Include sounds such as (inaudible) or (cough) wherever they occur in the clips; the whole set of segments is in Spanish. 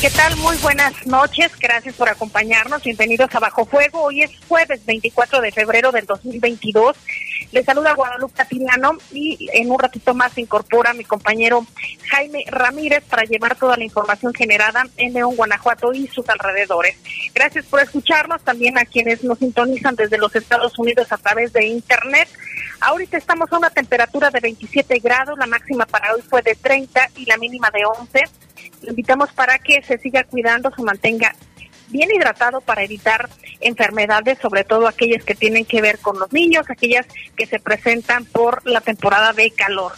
¿Qué tal? Muy buenas noches. Gracias por acompañarnos. Bienvenidos a Bajo Fuego. Hoy es jueves 24 de febrero del 2022. Les saluda Guadalupe Tiliano y en un ratito más se incorpora mi compañero Jaime Ramírez para llevar toda la información generada en León, Guanajuato y sus alrededores. Gracias por escucharnos también a quienes nos sintonizan desde los Estados Unidos a través de Internet. Ahorita estamos a una temperatura de 27 grados, la máxima para hoy fue de 30 y la mínima de 11 invitamos para que se siga cuidando, se mantenga bien hidratado para evitar enfermedades, sobre todo aquellas que tienen que ver con los niños, aquellas que se presentan por la temporada de calor.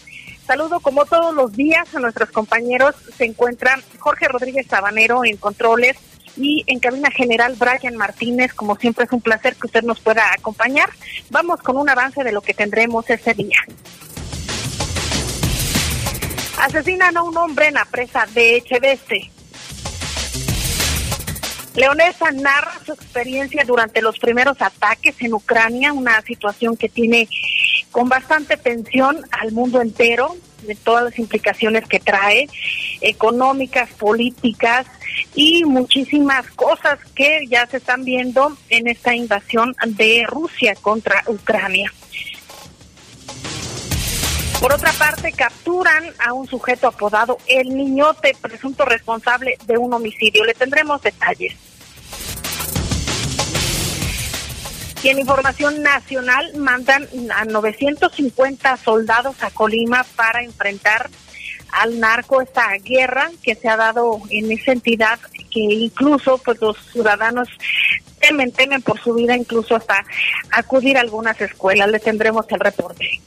Saludo como todos los días a nuestros compañeros. Se encuentra Jorge Rodríguez Sabanero en controles y en cabina general Brian Martínez. Como siempre es un placer que usted nos pueda acompañar. Vamos con un avance de lo que tendremos ese día. Asesinan a un hombre en la presa de Echeveste. Leonesa narra su experiencia durante los primeros ataques en Ucrania, una situación que tiene con bastante tensión al mundo entero, de todas las implicaciones que trae, económicas, políticas y muchísimas cosas que ya se están viendo en esta invasión de Rusia contra Ucrania. Por otra parte, capturan a un sujeto apodado El Niñote, presunto responsable de un homicidio. Le tendremos detalles. Y en información nacional mandan a 950 soldados a Colima para enfrentar al narco esta guerra que se ha dado en esa entidad que incluso pues los ciudadanos temen, temen por su vida incluso hasta acudir a algunas escuelas. Le tendremos el reporte.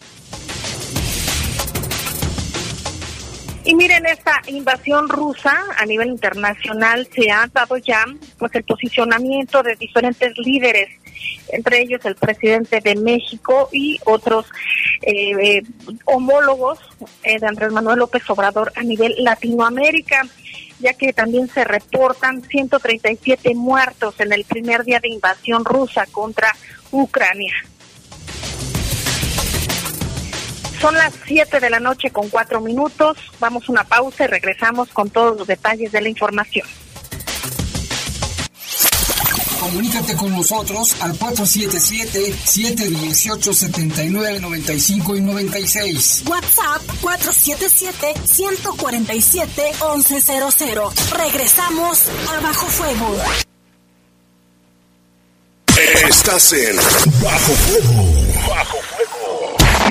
Y miren, esta invasión rusa a nivel internacional se ha dado ya pues el posicionamiento de diferentes líderes, entre ellos el presidente de México y otros eh, eh, homólogos eh, de Andrés Manuel López Obrador a nivel Latinoamérica, ya que también se reportan 137 muertos en el primer día de invasión rusa contra Ucrania. Son las 7 de la noche con 4 minutos. Vamos a una pausa y regresamos con todos los detalles de la información. Comunícate con nosotros al 477-718-7995 y 96. WhatsApp 477-147-1100. Regresamos a Bajo Fuego. Estás en Bajo Fuego. Bajo Fuego.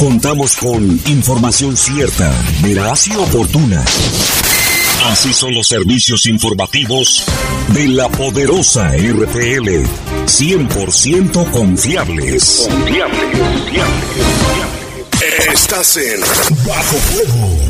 Contamos con información cierta, veraz y oportuna. Así son los servicios informativos de la poderosa RPL. 100% confiables. Confiables, confiables, confiables. Estás en Bajo Fuego.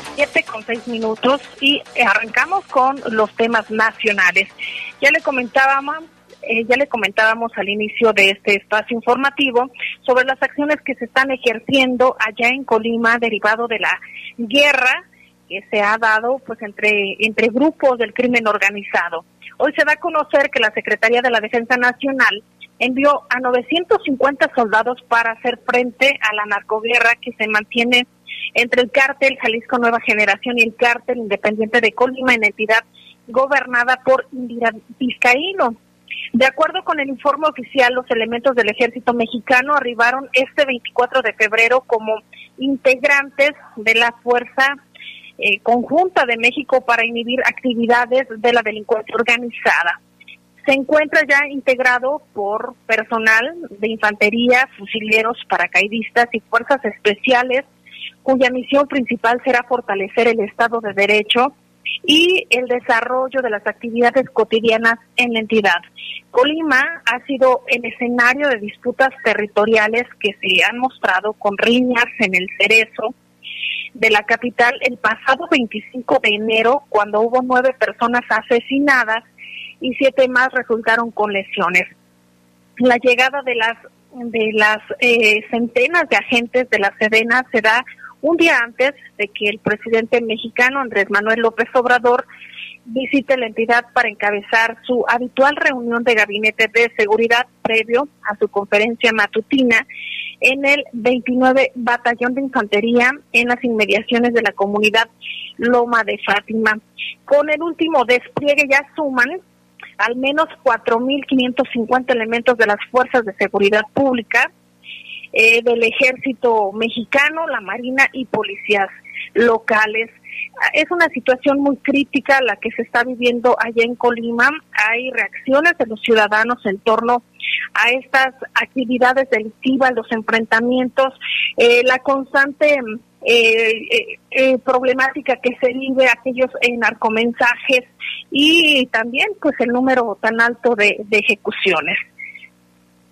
siete con seis minutos y arrancamos con los temas nacionales. Ya le comentábamos, eh, ya le comentábamos al inicio de este espacio informativo sobre las acciones que se están ejerciendo allá en Colima derivado de la guerra que se ha dado pues entre entre grupos del crimen organizado. Hoy se da a conocer que la Secretaría de la Defensa Nacional envió a 950 soldados para hacer frente a la narcoguerra que se mantiene entre el cártel Jalisco Nueva Generación y el cártel independiente de Colima en entidad gobernada por Indira Vizcaíno. De acuerdo con el informe oficial, los elementos del ejército mexicano arribaron este 24 de febrero como integrantes de la Fuerza eh, Conjunta de México para inhibir actividades de la delincuencia organizada se encuentra ya integrado por personal de infantería, fusileros, paracaidistas y fuerzas especiales, cuya misión principal será fortalecer el Estado de Derecho y el desarrollo de las actividades cotidianas en la entidad. Colima ha sido el escenario de disputas territoriales que se han mostrado con riñas en el cerezo de la capital el pasado 25 de enero, cuando hubo nueve personas asesinadas y siete más resultaron con lesiones. La llegada de las de las eh, centenas de agentes de la Sedena se da un día antes de que el presidente mexicano Andrés Manuel López Obrador visite la entidad para encabezar su habitual reunión de gabinete de seguridad previo a su conferencia matutina en el 29 Batallón de Infantería en las inmediaciones de la comunidad Loma de Fátima. Con el último despliegue ya suman al menos 4.550 elementos de las fuerzas de seguridad pública, eh, del ejército mexicano, la marina y policías locales. Es una situación muy crítica la que se está viviendo allá en Colima. Hay reacciones de los ciudadanos en torno a estas actividades delictivas, los enfrentamientos, eh, la constante eh, eh, eh, problemática que se vive aquellos narcomensajes y también pues el número tan alto de, ejecuciones.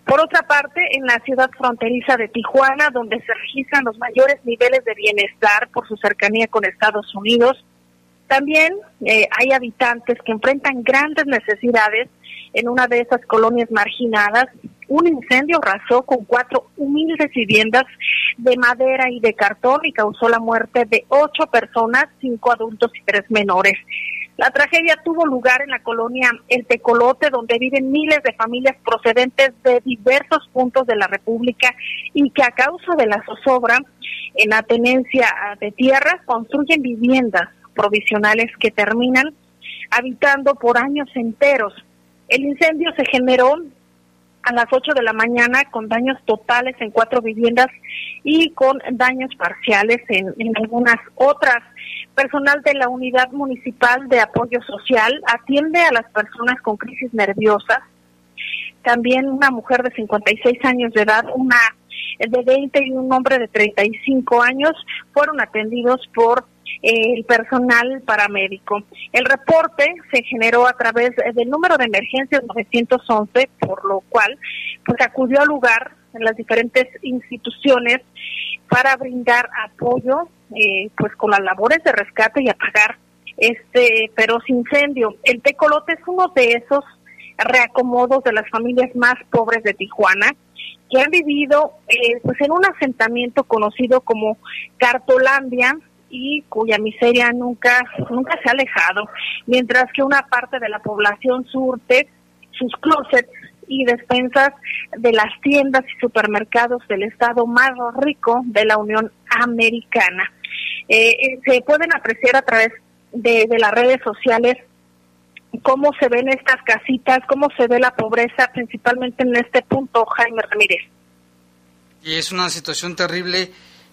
Por otra parte, en la ciudad fronteriza de Tijuana, donde se registran los mayores niveles de bienestar por su cercanía con Estados Unidos, también eh, hay habitantes que enfrentan grandes necesidades en una de esas colonias marginadas. Un incendio arrasó con cuatro humildes viviendas de madera y de cartón y causó la muerte de ocho personas, cinco adultos y tres menores. La tragedia tuvo lugar en la colonia El Tecolote, donde viven miles de familias procedentes de diversos puntos de la República y que a causa de la zozobra en la tenencia de tierras construyen viviendas provisionales que terminan habitando por años enteros. El incendio se generó a las 8 de la mañana con daños totales en cuatro viviendas y con daños parciales en, algunas otras. Personal de la Unidad Municipal de Apoyo Social atiende a las personas con crisis nerviosas. También una mujer de 56 años de edad, una de 20 y un hombre de 35 años fueron atendidos por el personal paramédico. El reporte se generó a través del número de emergencias 911, por lo cual pues acudió al lugar en las diferentes instituciones para brindar apoyo eh, pues con las labores de rescate y apagar este feroz incendio. El Tecolote es uno de esos reacomodos de las familias más pobres de Tijuana que han vivido eh, pues en un asentamiento conocido como Cartolandia, y cuya miseria nunca, nunca se ha alejado, mientras que una parte de la población surte sus closets y despensas de las tiendas y supermercados del estado más rico de la Unión Americana. Eh, eh, se pueden apreciar a través de, de las redes sociales cómo se ven estas casitas, cómo se ve la pobreza, principalmente en este punto, Jaime Ramírez. Y es una situación terrible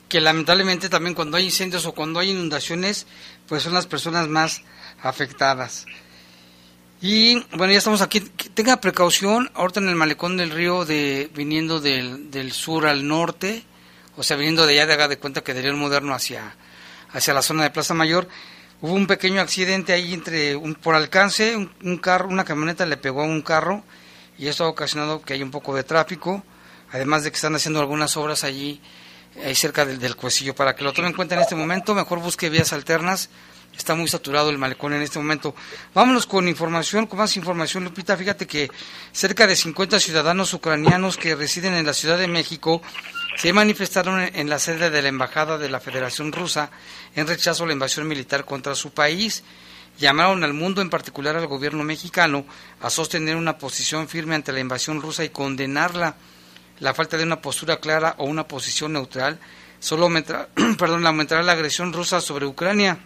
que lamentablemente también cuando hay incendios o cuando hay inundaciones, pues son las personas más afectadas. Y bueno, ya estamos aquí. Tenga precaución, ahorita en el malecón del río, de viniendo del, del sur al norte, o sea, viniendo de allá, de haga de cuenta que de León Moderno hacia, hacia la zona de Plaza Mayor, hubo un pequeño accidente ahí entre, un, por alcance, un, carro, una camioneta le pegó a un carro y esto ha ocasionado que haya un poco de tráfico, además de que están haciendo algunas obras allí ahí cerca del, del cuecillo. Para que lo tomen en cuenta en este momento, mejor busque vías alternas. Está muy saturado el malecón en este momento. Vámonos con información, con más información, Lupita. Fíjate que cerca de 50 ciudadanos ucranianos que residen en la Ciudad de México se manifestaron en la sede de la Embajada de la Federación Rusa en rechazo a la invasión militar contra su país. Llamaron al mundo, en particular al gobierno mexicano, a sostener una posición firme ante la invasión rusa y condenarla la falta de una postura clara o una posición neutral solo aumentará, (clears throat) perdón, la agresión rusa sobre Ucrania.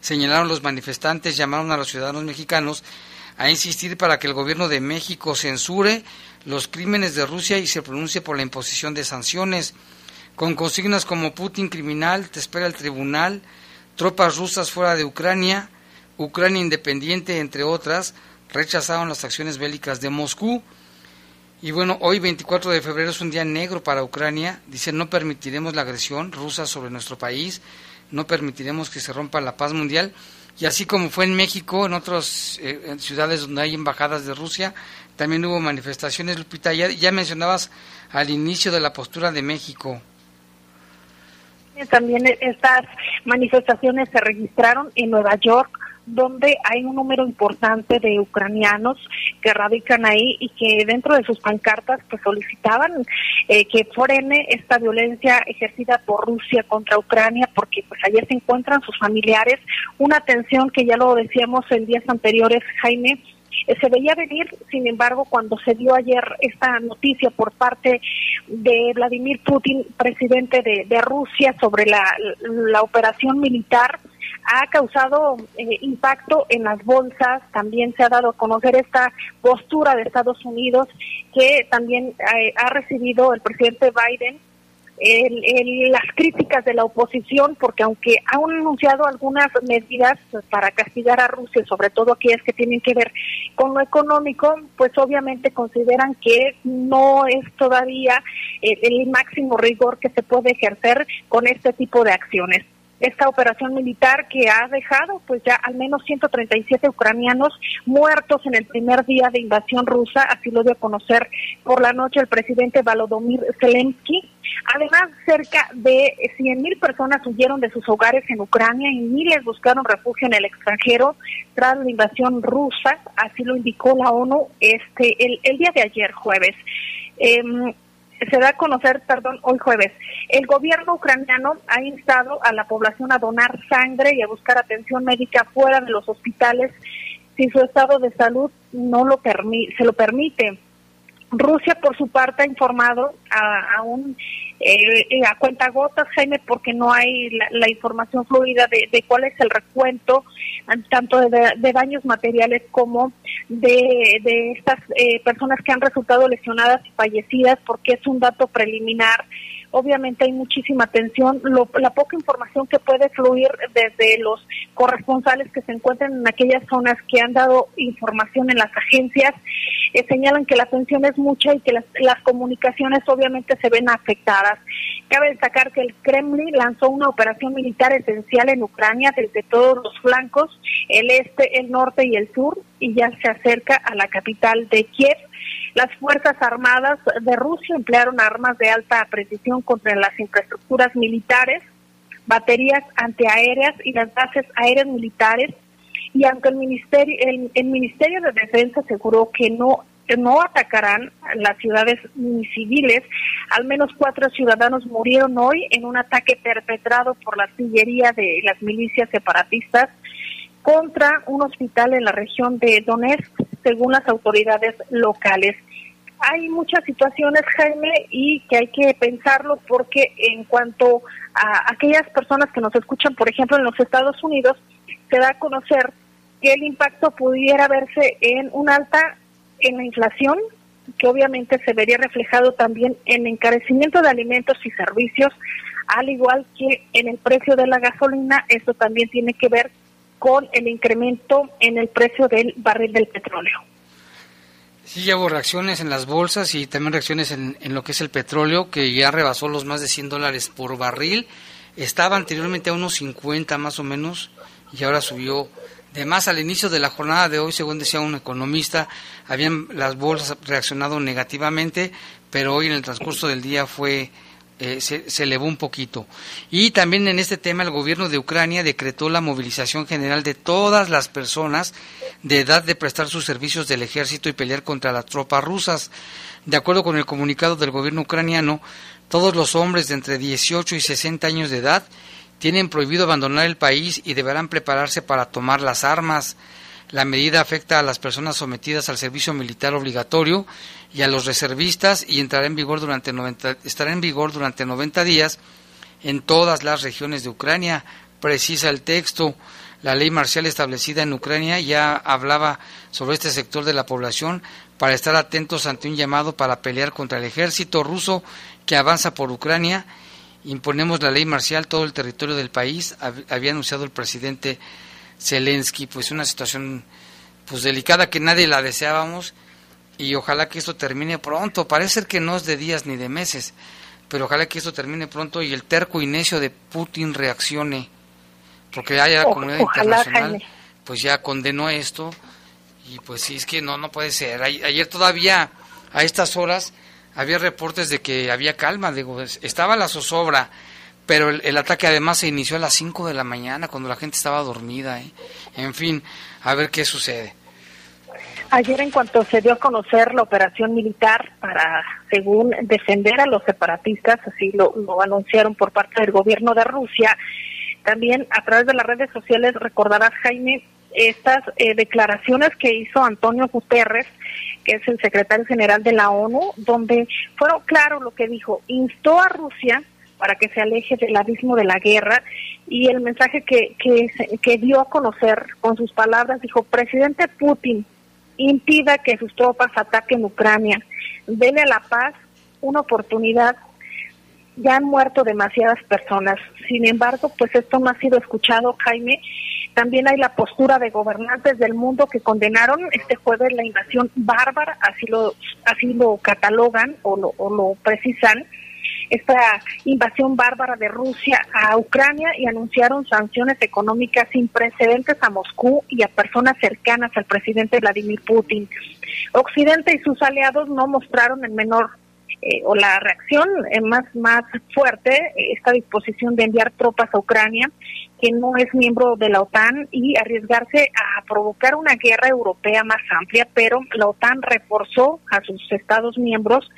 Señalaron los manifestantes, llamaron a los ciudadanos mexicanos a insistir para que el gobierno de México censure los crímenes de Rusia y se pronuncie por la imposición de sanciones, con consignas como Putin criminal, te espera el tribunal, tropas rusas fuera de Ucrania, Ucrania independiente, entre otras, rechazaron las acciones bélicas de Moscú. Y bueno, hoy 24 de febrero es un día negro para Ucrania. Dicen, no permitiremos la agresión rusa sobre nuestro país, no permitiremos que se rompa la paz mundial. Y así como fue en México, en otras eh, ciudades donde hay embajadas de Rusia, también hubo manifestaciones. Lupita, ya, ya mencionabas al inicio de la postura de México. También estas manifestaciones se registraron en Nueva York, donde hay un número importante de ucranianos que radican ahí y que dentro de sus pancartas pues solicitaban eh, que frene esta violencia ejercida por Rusia contra Ucrania porque pues ayer se encuentran sus familiares. Una tensión que ya lo decíamos en días anteriores Jaime se veía venir, sin embargo, cuando se dio ayer esta noticia por parte de Vladimir Putin, presidente de, Rusia, sobre la, la operación militar, ha causado eh, impacto en las bolsas, también se ha dado a conocer esta postura de Estados Unidos que también eh, ha recibido el presidente Biden el, el, las críticas de la oposición, porque aunque han anunciado algunas medidas para castigar a Rusia, sobre todo aquellas que tienen que ver con lo económico, pues obviamente consideran que no es todavía el, el máximo rigor que se puede ejercer con este tipo de acciones esta operación militar que ha dejado pues ya al menos 137 ucranianos muertos en el primer día de invasión rusa, así lo dio a conocer por la noche el presidente Volodymyr Zelensky. Además, cerca de 100.000 personas huyeron de sus hogares en Ucrania y miles buscaron refugio en el extranjero tras la invasión rusa, así lo indicó la ONU este el, el día de ayer jueves. Eh, se da a conocer, perdón, hoy jueves. El gobierno ucraniano ha instado a la población a donar sangre y a buscar atención médica fuera de los hospitales si su estado de salud no lo se lo permite. Rusia, por su parte, ha informado a, a un eh, a cuenta gotas, Jaime, porque no hay la, información fluida de, de, cuál es el recuento tanto de, de daños materiales como de, de estas eh, personas que han resultado lesionadas y fallecidas, porque es un dato preliminar obviamente hay muchísima tensión, lo, la poca información que puede fluir desde los corresponsales que se encuentran en aquellas zonas que han dado información en las agencias, eh, señalan que la tensión es mucha y que las, las comunicaciones obviamente se ven afectadas. Cabe destacar que el Kremlin lanzó una operación militar esencial en Ucrania desde todos los flancos, el este, el norte y el sur, y ya se acerca a la capital de Kiev. Las Fuerzas Armadas de Rusia emplearon armas de alta precisión contra las infraestructuras militares, baterías antiaéreas y las bases aéreas militares. Y aunque el Ministerio, el, Ministerio de Defensa aseguró que no no atacarán las ciudades civiles. Al menos cuatro ciudadanos murieron hoy en un ataque perpetrado por la artillería de las milicias separatistas contra un hospital en la región de Donetsk, según las autoridades locales hay muchas situaciones, Jaime, y que hay que pensarlo porque en cuanto a aquellas personas que nos escuchan, por ejemplo, en los Estados Unidos, se da a conocer que el impacto pudiera verse en un alta en la inflación, que obviamente se vería reflejado también en encarecimiento de alimentos y servicios, al igual que en el precio de la gasolina, esto también tiene que ver con el incremento en el precio del barril del petróleo. Sí, ya hubo reacciones en las bolsas y también reacciones en, en, lo que es el petróleo, que ya rebasó los más de 100 dólares por barril. Estaba anteriormente a unos 50 más o menos y ahora subió de más al inicio de la jornada de hoy, según decía un economista, habían las bolsas reaccionado negativamente, pero hoy en el transcurso del día fue eh, se, se, elevó un poquito. Y también en este tema el gobierno de Ucrania decretó la movilización general de todas las personas de edad de prestar sus servicios del ejército y pelear contra las tropas rusas. De acuerdo con el comunicado del gobierno ucraniano, todos los hombres de entre 18 y 60 años de edad tienen prohibido abandonar el país y deberán prepararse para tomar las armas. La medida afecta a las personas sometidas al servicio militar obligatorio y a los reservistas y entrará en vigor durante 90, estará en vigor durante 90 días en todas las regiones de Ucrania. Precisa el texto. La ley marcial establecida en Ucrania ya hablaba sobre este sector de la población para estar atentos ante un llamado para pelear contra el ejército ruso que avanza por Ucrania. Imponemos la ley marcial todo el territorio del país, había anunciado el presidente Zelensky, pues una situación pues delicada que nadie la deseábamos y ojalá que esto termine pronto. Parece que no es de días ni de meses, pero ojalá que esto termine pronto y el terco y necio de Putin reaccione, porque haya la comunidad internacional pues ya condenó esto y pues sí es que no no puede ser. Ayer todavía a estas horas había reportes de que había calma, digo, estaba la zozobra pero el, ataque además se inició a las 5 de la mañana cuando la gente estaba dormida. ¿eh? En fin, a ver qué sucede. Ayer en cuanto se dio a conocer la operación militar para, según defender a los separatistas, así lo, anunciaron por parte del gobierno de Rusia, también a través de las redes sociales recordarás, Jaime, estas eh, declaraciones que hizo Antonio Guterres, que es el secretario general de la ONU, donde fueron claro lo que dijo, instó a Rusia para que se aleje del abismo de la guerra y el mensaje que, que, dio a conocer con sus palabras dijo, presidente Putin, impida que sus tropas ataquen Ucrania, dele a la paz una oportunidad. Ya han muerto demasiadas personas. Sin embargo, pues esto no ha sido escuchado, Jaime. También hay la postura de gobernantes del mundo que condenaron este jueves la invasión bárbara, así lo, así lo catalogan o lo, o lo precisan esta invasión bárbara de Rusia a Ucrania y anunciaron sanciones económicas sin precedentes a Moscú y a personas cercanas al presidente Vladimir Putin. Occidente y sus aliados no mostraron el menor eh, o la reacción eh, más más fuerte eh, esta disposición de enviar tropas a Ucrania que no es miembro de la OTAN y arriesgarse a provocar una guerra europea más amplia, pero la OTAN reforzó a sus estados miembros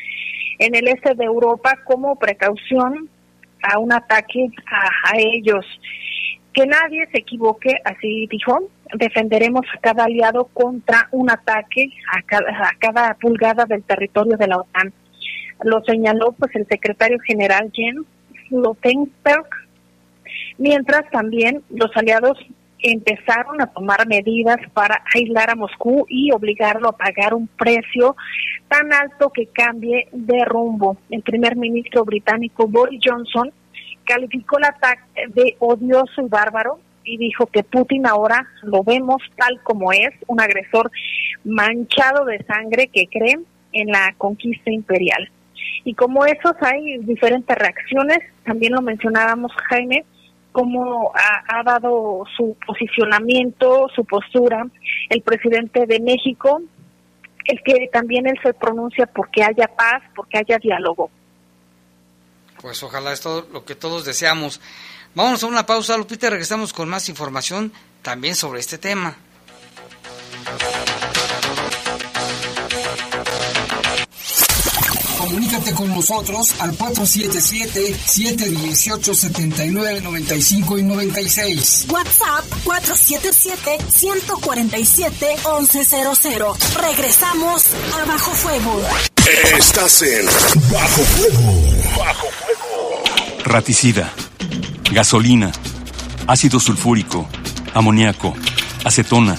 en el este de Europa como precaución a un ataque a, ellos. Que nadie se equivoque, así dijo, defenderemos a cada aliado contra un ataque a cada, a cada pulgada del territorio de la OTAN. Lo señaló pues el secretario general Jens Stoltenberg, mientras también los aliados empezaron a tomar medidas para aislar a Moscú y obligarlo a pagar un precio tan alto que cambie de rumbo. El primer ministro británico Boris Johnson calificó el ataque de odioso y bárbaro y dijo que Putin ahora lo vemos tal como es, un agresor manchado de sangre que cree en la conquista imperial. Y como esos hay diferentes reacciones, también lo mencionábamos Jaime, cómo ha, dado su posicionamiento, su postura el presidente de México, el que también él se pronuncia porque haya paz, porque haya diálogo. Pues ojalá es todo lo que todos deseamos. Vamos a una pausa, Lupita, regresamos con más información también sobre este tema. Comunícate con nosotros al 477-718-7995 y 96. WhatsApp 477-147-1100. Regresamos a Bajo Fuego. Estás en Bajo Fuego. Bajo Fuego. Raticida, gasolina, ácido sulfúrico, amoníaco, acetona.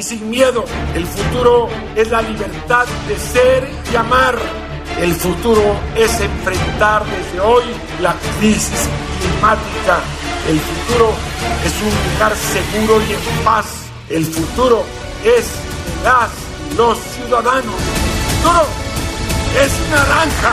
y sin miedo. El futuro es la libertad de ser y amar. El futuro es enfrentar desde hoy la crisis climática. El futuro es un lugar seguro y en paz. El futuro es las los ciudadanos. El futuro es naranja.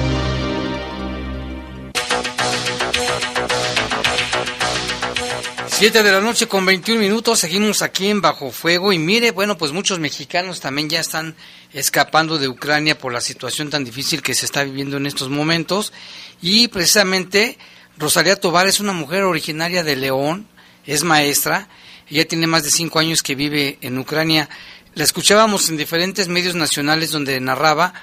Siete de la noche con 21 minutos, seguimos aquí en Bajo Fuego y mire, bueno, pues muchos mexicanos también ya están escapando de Ucrania por la situación tan difícil que se está viviendo en estos momentos y precisamente Rosalía Tobar es una mujer originaria de León, es maestra, ella tiene más de cinco años que vive en Ucrania. La escuchábamos en diferentes medios nacionales donde narraba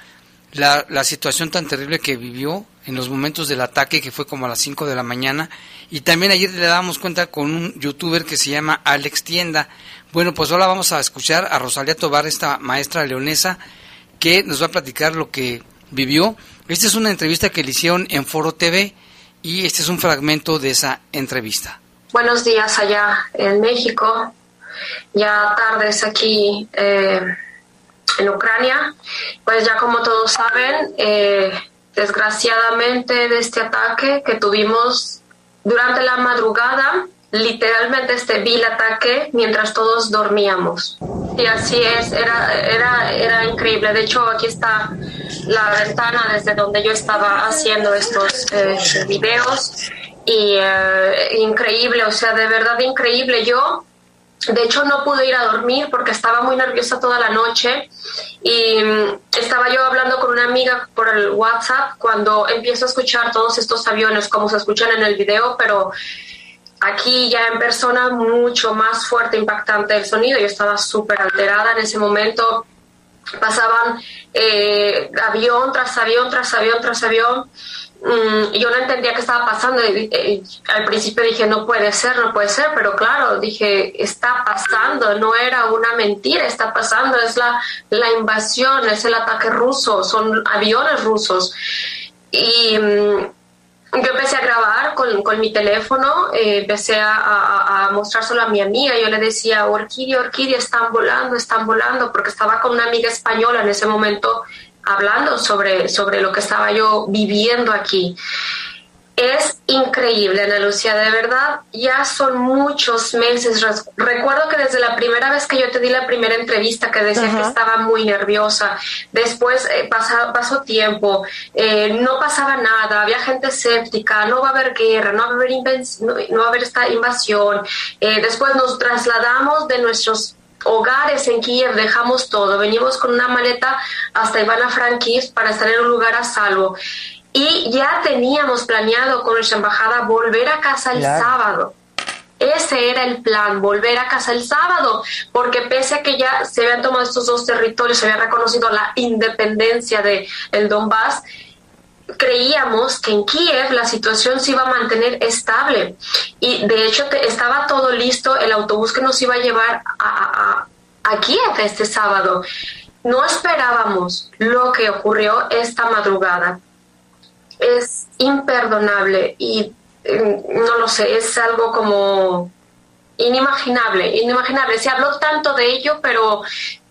la, la, situación tan terrible que vivió en los momentos del ataque, que fue como a las 5 de la mañana. Y también ayer le dábamos cuenta con un youtuber que se llama Alex Tienda. Bueno, pues ahora vamos a escuchar a Rosalía Tobar, esta maestra leonesa, que nos va a platicar lo que vivió. Esta es una entrevista que le hicieron en Foro TV y este es un fragmento de esa entrevista. Buenos días allá en México ya tardes aquí eh, en Ucrania. Pues ya como todos saben, eh, desgraciadamente de este ataque que tuvimos durante la madrugada, literalmente este vil ataque mientras todos dormíamos. Y así es, era, era, era increíble. De hecho, aquí está la ventana desde donde yo estaba haciendo estos eh, videos. Y increíble, o sea, de verdad increíble. Yo de hecho, no pude ir a dormir porque estaba muy nerviosa toda la noche y mm, estaba yo hablando con una amiga por el WhatsApp cuando empiezo a escuchar todos estos aviones como se escuchan en el video, pero aquí ya en persona mucho más fuerte, impactante el sonido. Yo estaba súper alterada en ese momento. Pasaban eh, avión tras avión, tras avión, tras avión Mm, yo no entendía qué estaba pasando. al principio dije, no puede ser, no puede ser, pero claro, dije, está pasando, no era una mentira, está pasando, es la, la invasión, es el ataque ruso, son aviones rusos. Y mm, yo empecé a grabar con, con mi teléfono, eh, empecé a, a, a, mostrárselo a mi amiga, yo le decía, Orquídea, Orquídea, están volando, están volando, porque estaba con una amiga española en ese momento hablando sobre, sobre lo que estaba yo viviendo aquí. Es increíble, Ana Lucia, de verdad, ya son muchos meses. Recuerdo que desde la primera vez que yo te di la primera entrevista que decía que estaba muy nerviosa, después eh, pasó tiempo, eh, no pasaba nada, había gente escéptica, no va a haber guerra, no va a haber, no, va a haber esta invasión. Eh, después nos trasladamos de nuestros hogares en Kiev, dejamos todo, venimos con una maleta hasta Ivana Frankivsk para estar en un lugar a salvo. Y ya teníamos planeado con nuestra embajada volver a casa el sábado. Ese era el plan, volver a casa el sábado, porque pese a que ya se habían tomado estos dos territorios, se había reconocido la independencia de el Donbass, creíamos que en Kiev la situación se iba a mantener estable y de hecho estaba todo listo, el autobús que nos iba a llevar a, a, Kiev este sábado. No esperábamos lo que ocurrió esta madrugada. Es imperdonable y eh, no lo sé, es algo como inimaginable, inimaginable. Se habló tanto de ello, pero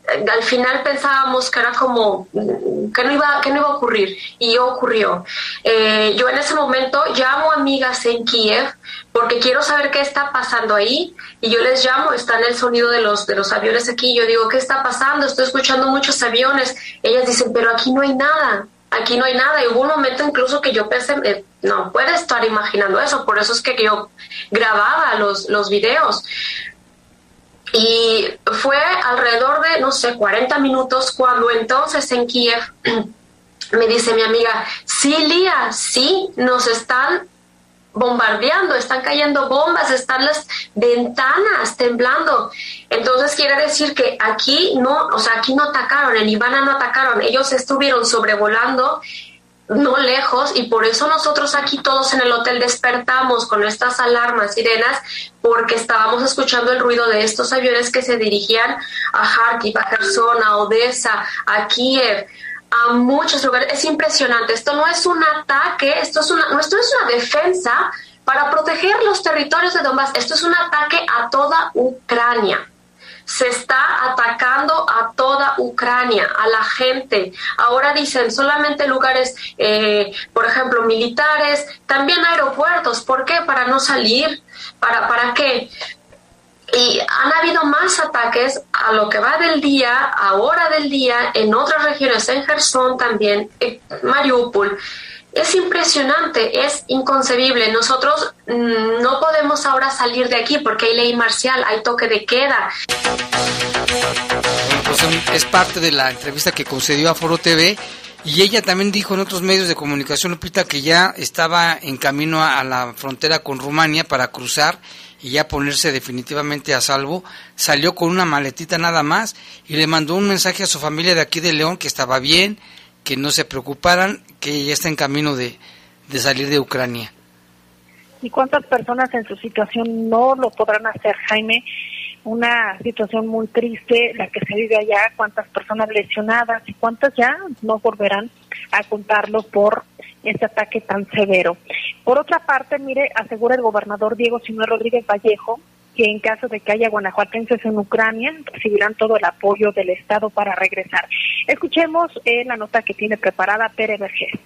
al final pensábamos que era como que no iba no iba a ocurrir y ocurrió eh, yo en ese momento llamo amigas en Kiev porque quiero saber qué está pasando ahí y yo les llamo está el sonido de los de los aviones aquí yo digo qué está pasando estoy escuchando muchos aviones ellas dicen pero aquí no hay nada aquí no hay nada. Y hubo un momento incluso que yo pensé, eh, no puede estar imaginando eso, por eso es que yo grababa los, los videos. Y fue alrededor de, no sé, 40 minutos cuando entonces en Kiev (clears throat) me dice mi amiga, sí, Lía, sí, nos están bombardeando, están cayendo bombas, están las ventanas temblando. Entonces quiere decir que aquí no, o sea, aquí no atacaron, en Ivana no atacaron, ellos estuvieron sobrevolando no lejos y por eso nosotros aquí todos en el hotel despertamos con estas alarmas, sirenas, porque estábamos escuchando el ruido de estos aviones que se dirigían a Kharkiv, a Kherson, a Odessa, a Kiev, a muchos lugares. Es impresionante. Esto no es un ataque, esto es una, esto es una defensa para proteger los territorios de Donbass. Esto es un ataque a toda Ucrania. Se está atacando a toda Ucrania, a la gente. Ahora dicen solamente lugares, eh, por ejemplo, militares, también aeropuertos. ¿Por qué? Para no salir. ¿Para, para qué? Y han habido más ataques a lo que va del día, a hora del día, en otras regiones, en Gerson también, en Mariupol. Es impresionante, es inconcebible. Nosotros mm, no podemos ahora salir de aquí porque hay ley marcial, hay toque de queda. Pues es parte de la entrevista que concedió a Foro TV y ella también dijo en otros medios de comunicación, Lupita, que ya estaba en camino a la frontera con Rumania para cruzar y ya ponerse definitivamente a salvo, salió con una maletita nada más y le mandó un mensaje a su familia de aquí de León que estaba bien, que no se preocuparan, que ya está en camino de, de salir de Ucrania. ¿Y cuántas personas en su situación no lo podrán hacer, Jaime? Una situación muy triste la que se vive allá, cuántas personas lesionadas y cuántas ya no volverán a contarlo por este ataque tan severo. Por otra parte, mire, asegura el gobernador Diego Simón Rodríguez Vallejo que en caso de que haya guanajuatenses en Ucrania, recibirán todo el apoyo del Estado para regresar. Escuchemos eh, la nota que tiene preparada Pere Vergés.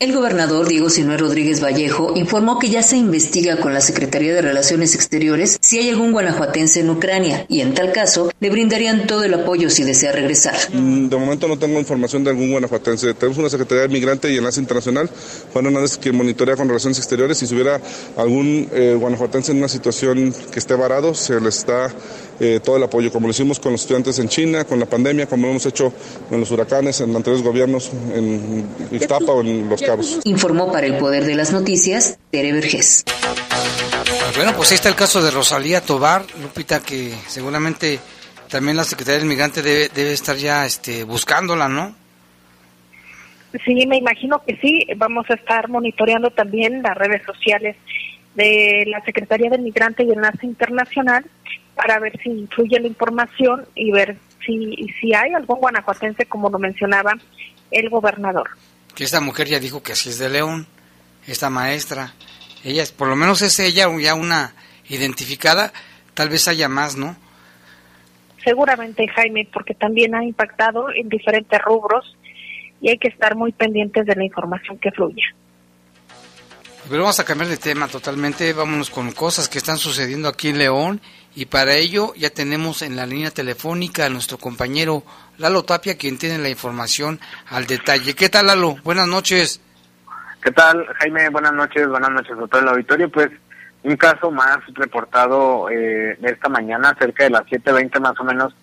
El gobernador Diego Sinué Rodríguez Vallejo informó que ya se investiga con la Secretaría de Relaciones Exteriores si hay algún guanajuatense en Ucrania y en tal caso le brindarían todo el apoyo si desea regresar. Mm, de momento no tengo información de algún guanajuatense. Tenemos una Secretaría de Migrante y Enlace Internacional, Juan Hernández, que monitorea con Relaciones Exteriores. Si hubiera algún eh, guanajuatense en una situación que esté varado, se le está eh, todo el apoyo, como lo hicimos con los estudiantes en China, con la pandemia, como lo hemos hecho en los huracanes, en anteriores gobiernos, en Iztapa o en Los Cabos. Informó para el Poder de las Noticias, Tere Vergés. Bueno, pues ahí está el caso de Rosalía Tobar, Lupita, que seguramente también la Secretaría del Migrante debe, debe estar ya este, buscándola, ¿no? Sí, me imagino que sí. Vamos a estar monitoreando también las redes sociales de la Secretaría del Migrante y el Enlace Internacional para ver si influye la información y ver si, si hay algún guanajuatense, como lo mencionaba el gobernador. Que esta mujer ya dijo que así es de León, esta maestra. Ella, por lo menos es ella ya una identificada, tal vez haya más, ¿no? Seguramente, Jaime, porque también ha impactado en diferentes rubros y hay que estar muy pendientes de la información que fluya. Pero vamos a cambiar de tema totalmente, vámonos con cosas que están sucediendo aquí en León y para ello ya tenemos en la línea telefónica a nuestro compañero Lalo Tapia, quien tiene la información al detalle. ¿Qué tal, Lalo? Buenas noches. ¿Qué tal, Jaime? Buenas noches, buenas noches a todo el auditorio. Pues un caso más reportado eh, esta mañana, cerca de las 7.20 más o menos,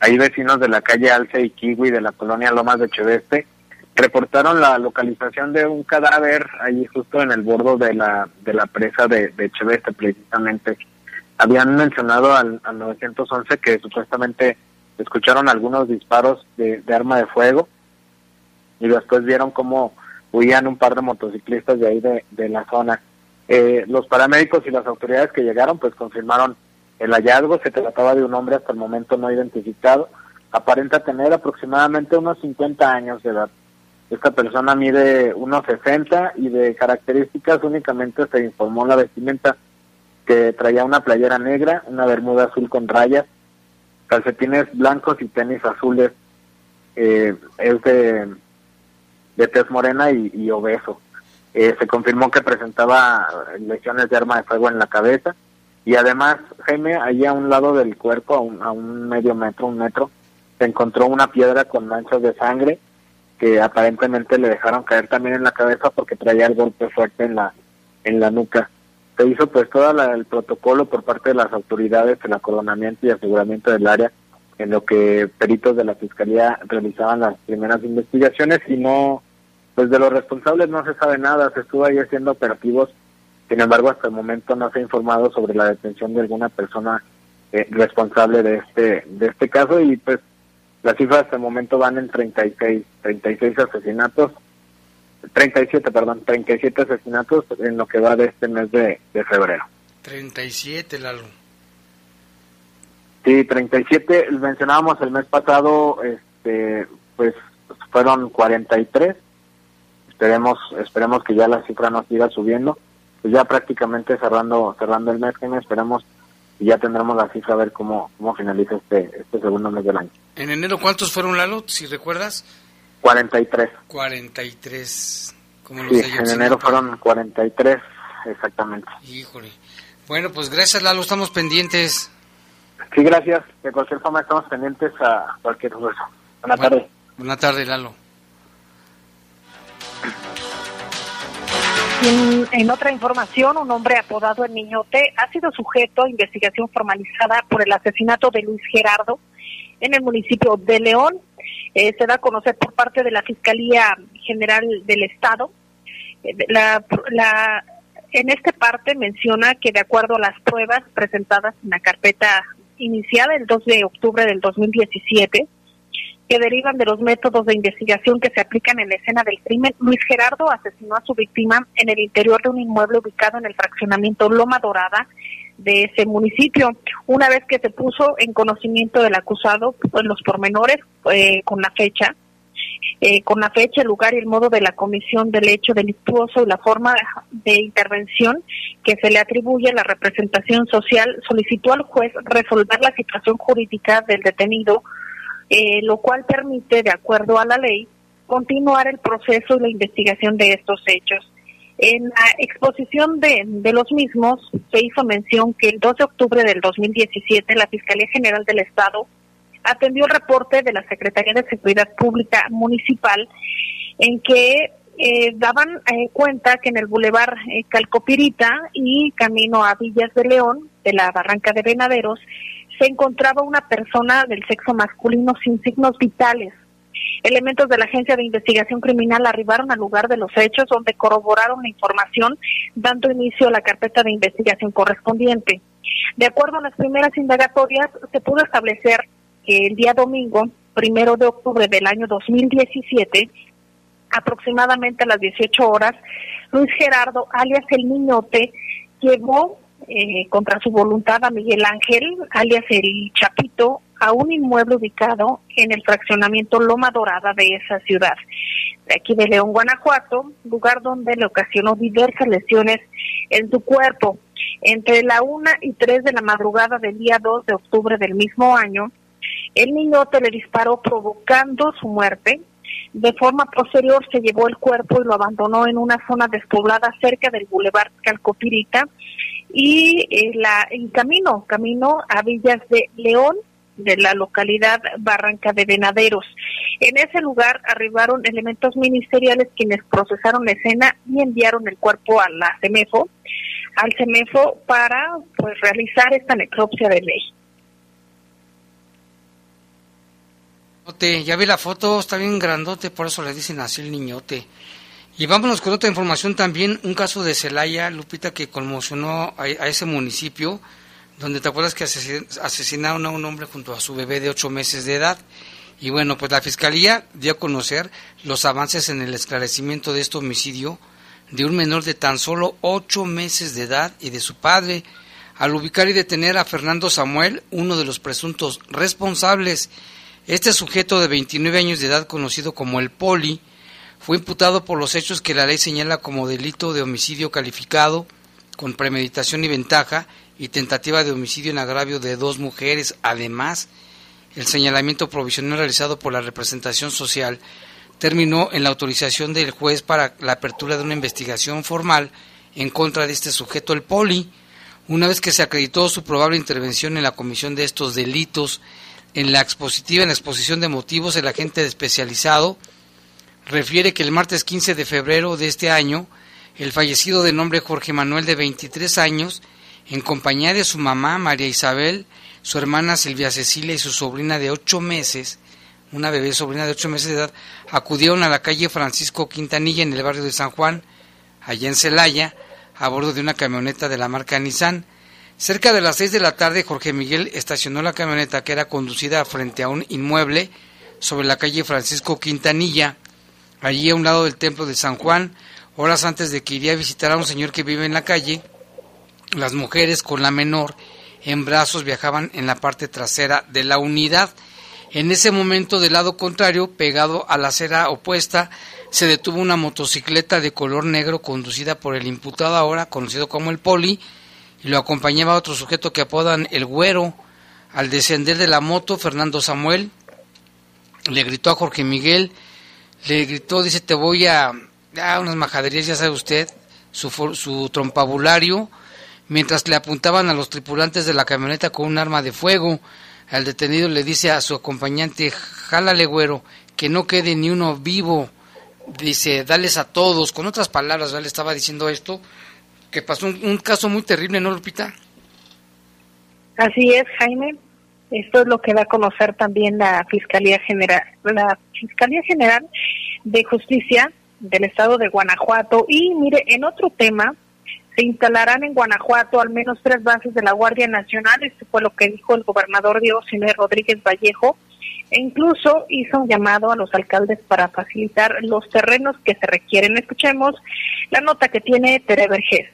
ahí vecinos de la calle Alce y Kiwi de la colonia Lomas de Cheveste reportaron la localización de un cadáver ahí justo en el bordo de la, de la presa de, de Cheveste precisamente habían mencionado al, 911 que supuestamente escucharon algunos disparos de, arma de fuego y después vieron cómo huían un par de motociclistas de ahí de, la zona. Eh, los paramédicos y las autoridades que llegaron pues confirmaron el hallazgo, se trataba de un hombre hasta el momento no identificado, aparenta tener aproximadamente unos 50 años de edad. Esta persona mide unos 60 y de características únicamente se informó la vestimenta que traía una playera negra, una bermuda azul con rayas, calcetines blancos y tenis azules. Eh, es de, de tez morena y, obeso. Eh, se confirmó que presentaba lesiones de arma de fuego en la cabeza y además, Jaime, allí a un lado del cuerpo, a un, a un medio metro, un metro, se encontró una piedra con manchas de sangre que aparentemente le dejaron caer también en la cabeza porque traía el golpe fuerte en la en la nuca. Se hizo pues todo el protocolo por parte de las autoridades, el acoronamiento y aseguramiento del área, en lo que peritos de la fiscalía realizaban las primeras investigaciones y no, pues de los responsables no se sabe nada, se estuvo ahí haciendo operativos, sin embargo hasta el momento no se ha informado sobre la detención de alguna persona eh, responsable de este de este caso y pues las cifras hasta el momento van en 36 36 asesinatos 37 perdón 37 asesinatos en lo que va de este mes de, de febrero. 37 Lalo. Sí 37 mencionábamos el mes pasado este pues fueron 43 esperemos esperemos que ya la cifra nos siga subiendo. Pues ya prácticamente cerrando cerrando el mes que esperemos y ya tendremos la cifra a ver cómo, cómo finaliza este, este segundo mes del año. ¿En enero cuántos fueron, Lalo, si recuerdas? 43. 43. Como los sí, en enero fueron 43, exactamente. Híjole. Bueno, pues gracias, Lalo, estamos pendientes. Sí, gracias. De cualquier forma estamos pendientes a cualquier cosa. Buenas tardes. Buenas tardes, Lalo. En, otra información, un hombre apodado El Niñote ha sido sujeto a investigación formalizada por el asesinato de Luis Gerardo en el municipio de León. Eh, se da a conocer por parte de la Fiscalía General del Estado. Eh, la, la, en esta parte menciona que de acuerdo a las pruebas presentadas en la carpeta iniciada el 2 de octubre del 2017, que derivan de los métodos de investigación que se aplican en la escena del crimen, Luis Gerardo asesinó a su víctima en el interior de un inmueble ubicado en el fraccionamiento Loma Dorada de ese municipio. Una vez que se puso en conocimiento del acusado pues, los pormenores eh, con la fecha, eh, con la fecha, el lugar y el modo de la comisión del hecho delictuoso y la forma de intervención que se le atribuye a la representación social, solicitó al juez resolver la situación jurídica del detenido eh, lo cual permite, de acuerdo a la ley, continuar el proceso y la investigación de estos hechos. En la exposición de, de, los mismos se hizo mención que el 2 de octubre del 2017 la Fiscalía General del Estado atendió el reporte de la Secretaría de Seguridad Pública Municipal en que eh, daban eh, cuenta que en el bulevar Calcopirita y camino a Villas de León, de la Barranca de Venaderos, se encontraba una persona del sexo masculino sin signos vitales. Elementos de la Agencia de Investigación Criminal arribaron al lugar de los hechos donde corroboraron la información, dando inicio a la carpeta de investigación correspondiente. De acuerdo a las primeras indagatorias, se pudo establecer que el día domingo, primero de octubre del año 2017, aproximadamente a las 18 horas, Luis Gerardo, alias el Niñote, llevó eh, contra su voluntad a Miguel Ángel, alias el Chapito, a un inmueble ubicado en el fraccionamiento Loma Dorada de esa ciudad, de aquí de León, Guanajuato, lugar donde le ocasionó diversas lesiones en su cuerpo. Entre la una y tres de la madrugada del día 2 de octubre del mismo año, el niñote le disparó provocando su muerte. De forma posterior se llevó el cuerpo y lo abandonó en una zona despoblada cerca del Boulevard Calcopirita, y eh, la, en camino, camino a Villas de León, de la localidad Barranca de Venaderos. En ese lugar arribaron elementos ministeriales quienes procesaron la escena y enviaron el cuerpo a la CEMEFO, al CEMEFO para pues realizar esta necropsia de ley. Ya vi la foto, está bien grandote, por eso le dicen así el niñote. Y vámonos con otra información también, un caso de Celaya, Lupita, que conmocionó a, ese municipio, donde te acuerdas que asesinaron a un hombre junto a su bebé de ocho meses de edad. Y bueno, pues la Fiscalía dio a conocer los avances en el esclarecimiento de este homicidio de un menor de tan solo ocho meses de edad y de su padre, al ubicar y detener a Fernando Samuel, uno de los presuntos responsables. Este sujeto de 29 años de edad, conocido como el Poli, fue imputado por los hechos que la ley señala como delito de homicidio calificado con premeditación y ventaja y tentativa de homicidio en agravio de dos mujeres. Además, el señalamiento provisional realizado por la representación social terminó en la autorización del juez para la apertura de una investigación formal en contra de este sujeto, el Poli, una vez que se acreditó su probable intervención en la comisión de estos delitos. En la expositiva, en la exposición de motivos, el agente especializado refiere que el martes 15 de febrero de este año, el fallecido de nombre Jorge Manuel de 23 años, en compañía de su mamá María Isabel, su hermana Silvia Cecilia y su sobrina de 8 meses, una bebé sobrina de 8 meses de edad, acudieron a la calle Francisco Quintanilla en el barrio de San Juan, allá en Celaya, a bordo de una camioneta de la marca Nissan. Cerca de las 6 de la tarde, Jorge Miguel estacionó la camioneta que era conducida frente a un inmueble sobre la calle Francisco Quintanilla, allí a un lado del templo de San Juan, horas antes de que iría a visitar a un señor que vive en la calle. Las mujeres con la menor en brazos viajaban en la parte trasera de la unidad. En ese momento, del lado contrario, pegado a la acera opuesta, se detuvo una motocicleta de color negro conducida por el imputado ahora, conocido como el Poli, y lo acompañaba otro sujeto que apodan el Güero. Al descender de la moto, Fernando Samuel le gritó a Jorge Miguel, le gritó, dice, te voy a... a unas majaderías, ya sabe usted, su, su trompabulario, mientras le apuntaban a los tripulantes de la camioneta con un arma de fuego. Al detenido le dice a su acompañante, jálale güero, que no quede ni uno vivo. Dice, dales a todos. Con otras palabras, le estaba diciendo esto, que pasó un, caso muy terrible, ¿no, Lupita? Así es, Jaime. Esto es lo que va a conocer también la Fiscalía General, la Fiscalía General de Justicia del Estado de Guanajuato. Y mire, en otro tema, se instalarán en Guanajuato al menos tres bases de la Guardia Nacional, esto fue lo que dijo el gobernador Diego Rodríguez Vallejo, e incluso hizo un llamado a los alcaldes para facilitar los terrenos que se requieren. Escuchemos la nota que tiene Tere Vergés.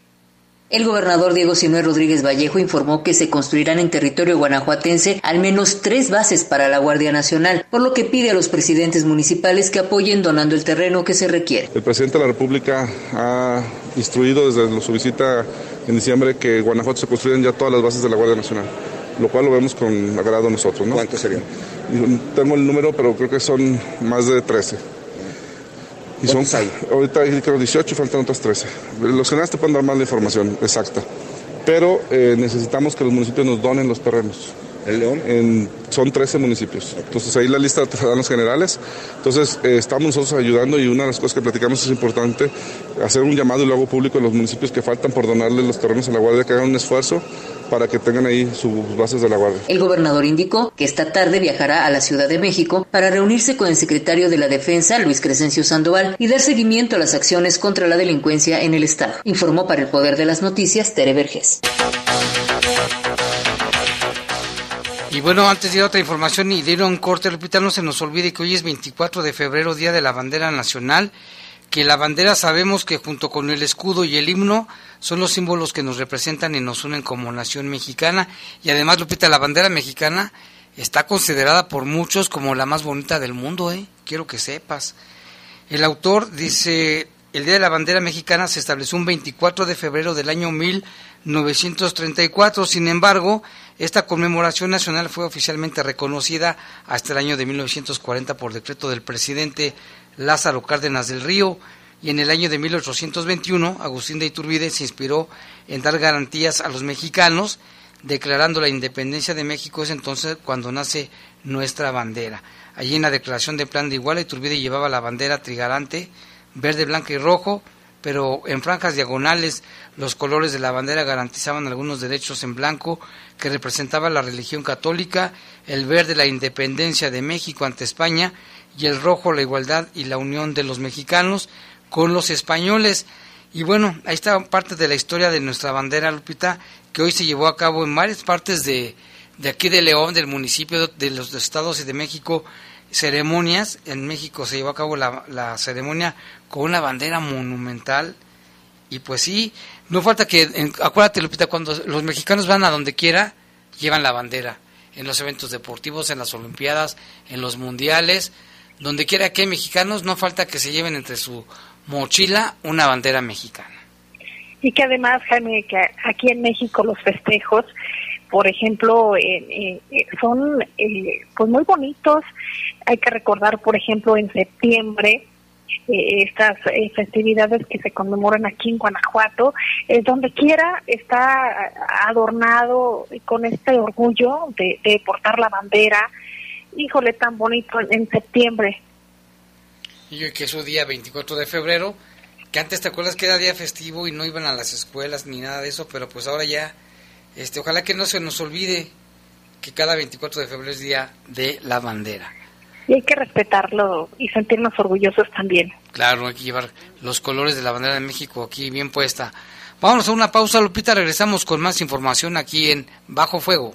El gobernador Diego Sinué Rodríguez Vallejo informó que se construirán en territorio guanajuatense al menos tres bases para la Guardia Nacional, por lo que pide a los presidentes municipales que apoyen donando el terreno que se requiere. El presidente de la República ha instruido desde su visita en diciembre que en Guanajuato se construyan ya todas las bases de la Guardia Nacional, lo cual lo vemos con agrado nosotros. ¿no? ¿Cuántos serían? Tengo el número, pero creo que son más de 13. Y son, ahorita hay creo 18, faltan otras 13. Los generales te pueden dar más la información exacta. Pero eh, necesitamos que los municipios nos donen los terrenos. ¿El León? En, son 13 municipios. Entonces ahí la lista de los generales. Entonces eh, estamos nosotros ayudando y una de las cosas que platicamos es importante hacer un llamado y luego público a los municipios que faltan por donarle los terrenos a la Guardia, que hagan un esfuerzo para que tengan ahí sus bases de la Guardia. El gobernador indicó que esta tarde viajará a la Ciudad de México para reunirse con el secretario de la Defensa, Luis Crescencio Sandoval, y dar seguimiento a las acciones contra la delincuencia en el Estado. Informó para el Poder de las Noticias Tere Verges. Y bueno, antes de ir a otra información y de ir un corte, Lupita, no se nos olvide que hoy es 24 de febrero, Día de la Bandera Nacional, que la bandera sabemos que junto con el escudo y el himno son los símbolos que nos representan y nos unen como nación mexicana. Y además, Lupita, la bandera mexicana está considerada por muchos como la más bonita del mundo, ¿eh? Quiero que sepas. El autor dice, el Día de la Bandera Mexicana se estableció un 24 de febrero del año 1934, sin embargo, esta conmemoración nacional fue oficialmente reconocida hasta el año de 1940 por decreto del presidente Lázaro Cárdenas del Río y en el año de 1821 Agustín de Iturbide se inspiró en dar garantías a los mexicanos declarando la independencia de México es entonces cuando nace nuestra bandera. Allí en la declaración de plan de Iguala Iturbide llevaba la bandera trigarante verde, blanca y rojo pero en franjas diagonales los colores de la bandera garantizaban algunos derechos en blanco que representaban la religión católica, el verde la independencia de México ante España y el rojo la igualdad y la unión de los mexicanos con los españoles. Y bueno, ahí está parte de la historia de nuestra bandera, Lupita, que hoy se llevó a cabo en varias partes de, de aquí de León, del municipio, de los estados y de México, ceremonias. En México se llevó a cabo la, la ceremonia con una bandera monumental. Y pues sí, no falta que, acuérdate Lupita, cuando los mexicanos van a donde quiera, llevan la bandera. En los eventos deportivos, en las Olimpiadas, en los mundiales, donde quiera que hay mexicanos, no falta que se lleven entre su mochila una bandera mexicana. Y que además, Jaime, que aquí en México los festejos por ejemplo, eh, eh, son eh, pues muy bonitos. Hay que recordar, por ejemplo, en septiembre, estas festividades que se conmemoran aquí en Guanajuato, donde quiera está adornado con este orgullo de, de portar la bandera. Híjole, tan bonito en septiembre. y que es su día 24 de febrero, que antes te acuerdas que era día festivo y no iban a las escuelas ni nada de eso, pero pues ahora ya, este, ojalá que no se nos olvide que cada 24 de febrero es día de la bandera. Y hay que respetarlo y sentirnos orgullosos también. Claro, hay que llevar los colores de la bandera de México aquí bien puesta. Vamos a una pausa, Lupita, regresamos con más información aquí en Bajo Fuego.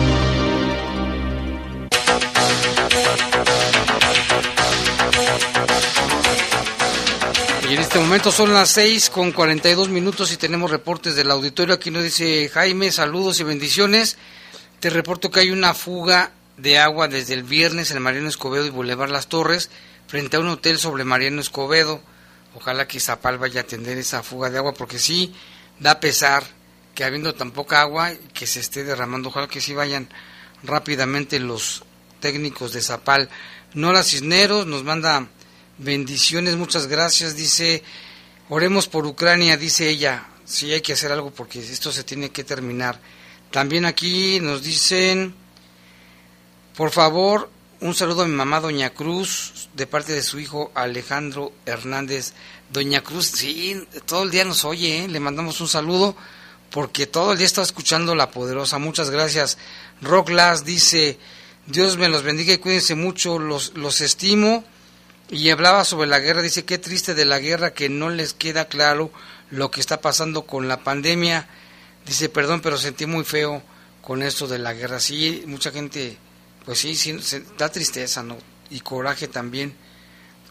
Y en este momento son las 6 con 42 minutos y tenemos reportes del auditorio. Aquí nos dice Jaime, saludos y bendiciones. Te reporto que hay una fuga de agua desde el viernes en Mariano Escobedo y Boulevard Las Torres, frente a un hotel sobre Mariano Escobedo. Ojalá que Zapal vaya a atender esa fuga de agua, porque sí da pesar que habiendo tan poca agua que se esté derramando. Ojalá que sí vayan rápidamente los técnicos de Zapal. Nora Cisneros nos manda Bendiciones, muchas gracias. Dice, oremos por Ucrania, dice ella. Sí, hay que hacer algo porque esto se tiene que terminar. También aquí nos dicen, por favor, un saludo a mi mamá Doña Cruz, de parte de su hijo Alejandro Hernández. Doña Cruz, sí, todo el día nos oye, ¿eh? le mandamos un saludo porque todo el día está escuchando La Poderosa. Muchas gracias. Rock dice, Dios me los bendiga y cuídense mucho, los, los estimo y hablaba sobre la guerra, dice qué triste de la guerra que no les queda claro lo que está pasando con la pandemia. Dice, perdón, pero sentí muy feo con esto de la guerra. Sí, mucha gente, pues sí, sí da tristeza, ¿no? Y coraje también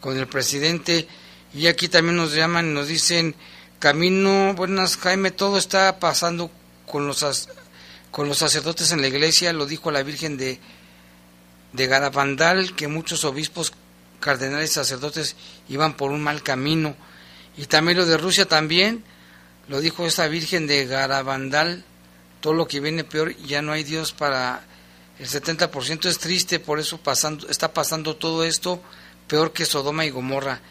con el presidente. Y aquí también nos llaman y nos dicen, Camino, buenas Jaime, todo está pasando con los, con los sacerdotes en la iglesia, lo dijo la Virgen de, de Garabandal, que muchos obispos cardenales y sacerdotes iban por un mal camino. Y también lo de Rusia también, lo dijo esta Virgen de Garabandal, todo lo que viene peor, ya no hay Dios para el 70% es triste, por eso pasando, está pasando todo esto peor que Sodoma y Gomorra.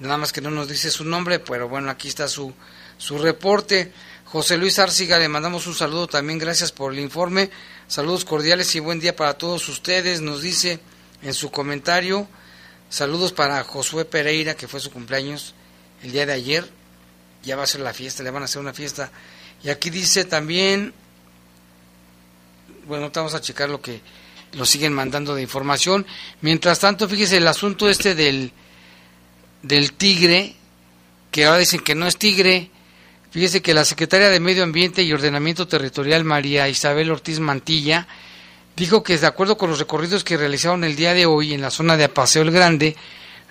Nada más que no nos dice su nombre, pero bueno, aquí está su, su reporte. José Luis Arciga, le mandamos un saludo también, gracias por el informe. Saludos cordiales y buen día para todos ustedes, nos dice en su comentario. Saludos para Josué Pereira, que fue su cumpleaños el día de ayer. Ya va a ser la fiesta, le van a hacer una fiesta. Y aquí dice también, bueno, vamos a checar lo que lo siguen mandando de información. Mientras tanto, fíjese el asunto este del, del tigre, que ahora dicen que no es tigre. Fíjese que la secretaria de Medio Ambiente y Ordenamiento Territorial, María Isabel Ortiz Mantilla, dijo que de acuerdo con los recorridos que realizaron el día de hoy en la zona de Apaseo el Grande,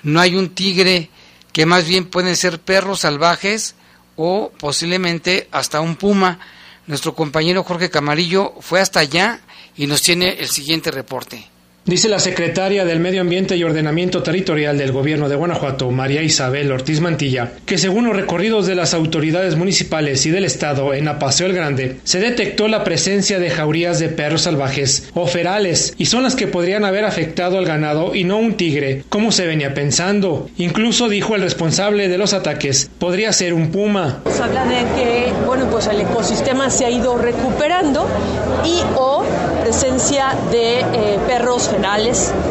no hay un tigre que más bien pueden ser perros salvajes o posiblemente hasta un puma. Nuestro compañero Jorge Camarillo fue hasta allá y nos tiene el siguiente reporte. Dice la secretaria del Medio Ambiente y Ordenamiento Territorial del Gobierno de Guanajuato, María Isabel Ortiz Mantilla, que según los recorridos de las autoridades municipales y del Estado en Apaseo el Grande, se detectó la presencia de jaurías de perros salvajes o ferales y son las que podrían haber afectado al ganado y no un tigre, como se venía pensando. Incluso dijo el responsable de los ataques, podría ser un puma. Se habla de que, bueno, pues el ecosistema se ha ido recuperando y o presencia de eh, perros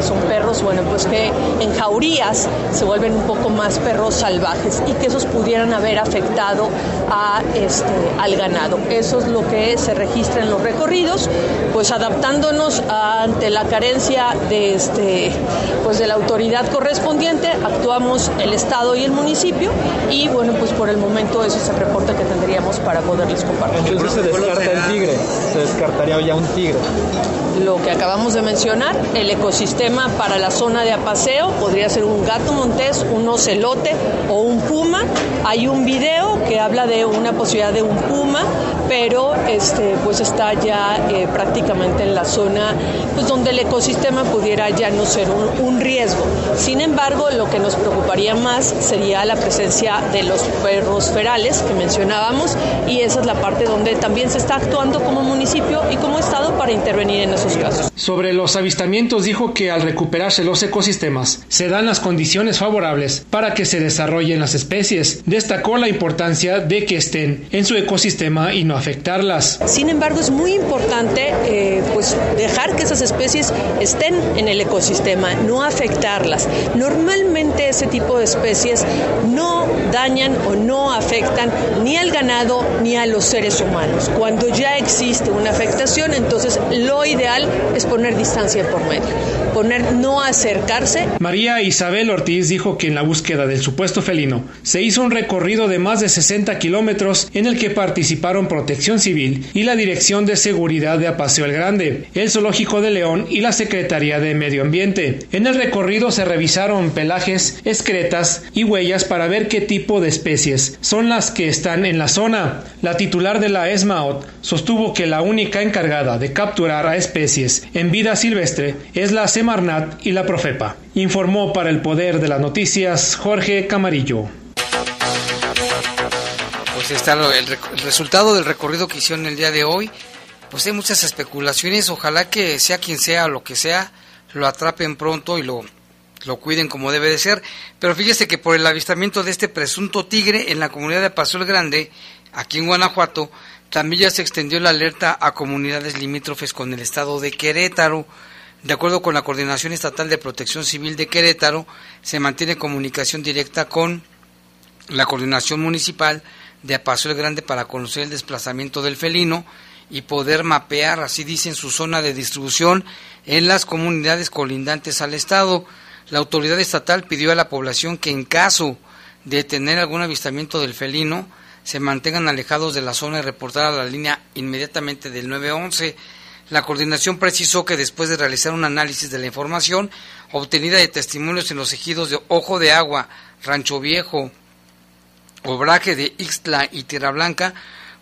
son perros, bueno, pues que en jaurías se vuelven un poco más perros salvajes y que esos pudieran haber afectado a este, al ganado. Eso es lo que se registra en los recorridos, pues adaptándonos ante la carencia de, este, pues de la autoridad correspondiente, actuamos el Estado y el municipio y bueno, pues por el momento eso es el reporte que tendríamos para poderles compartir. Entonces se descarta el tigre, se descartaría ya un tigre. Thank you. Lo que acabamos de mencionar, el ecosistema para la zona de apaseo podría ser un gato montés, un ocelote o un puma. Hay un video que habla de una posibilidad de un puma, pero este, pues está ya eh, prácticamente en la zona pues donde el ecosistema pudiera ya no ser un, riesgo. Sin embargo, lo que nos preocuparía más sería la presencia de los perros ferales que mencionábamos y esa es la parte donde también se está actuando como municipio y como Estado para intervenir en esos casos. Sobre los avistamientos dijo que al recuperarse los ecosistemas se dan las condiciones favorables para que se desarrollen las especies. Destacó la importancia de que estén en su ecosistema y no afectarlas. Sin embargo, es muy importante eh, pues dejar que esas especies estén en el ecosistema, no afectarlas. Normalmente ese tipo de especies no dañan o no afectan ni al ganado ni a los seres humanos. Cuando ya existe una afectación, entonces lo ideal es poner distancia por medio poner no acercarse. María Isabel Ortiz dijo que en la búsqueda del supuesto felino se hizo un recorrido de más de 60 kilómetros en el que participaron Protección Civil y la Dirección de Seguridad de Apaseo el Grande, el Zoológico de León y la Secretaría de Medio Ambiente. En el recorrido se revisaron pelajes, excretas y huellas para ver qué tipo de especies son las que están en la zona. La titular de la ESMAOT sostuvo que la única encargada de capturar a especies en vida silvestre es la Semarnat y la Profepa. Informó para el Poder de las Noticias Jorge Camarillo. Pues está el, resultado del recorrido que hicieron el día de hoy. Pues hay muchas especulaciones. Ojalá que sea quien sea lo que sea, lo atrapen pronto y lo, lo cuiden como debe de ser. Pero fíjese que por el avistamiento de este presunto tigre en la comunidad de Paso el Grande, aquí en Guanajuato, también ya se extendió la alerta a comunidades limítrofes con el estado de Querétaro. De acuerdo con la Coordinación Estatal de Protección Civil de Querétaro, se mantiene comunicación directa con la Coordinación Municipal de Apaso el Grande para conocer el desplazamiento del felino y poder mapear, así dicen, su zona de distribución en las comunidades colindantes al Estado. La autoridad estatal pidió a la población que en caso de tener algún avistamiento del felino, se mantengan alejados de la zona y reportar a la línea inmediatamente del 911. La coordinación precisó que después de realizar un análisis de la información obtenida de testimonios en los ejidos de Ojo de Agua, Rancho Viejo, Obraje de Ixtla y Tierra Blanca,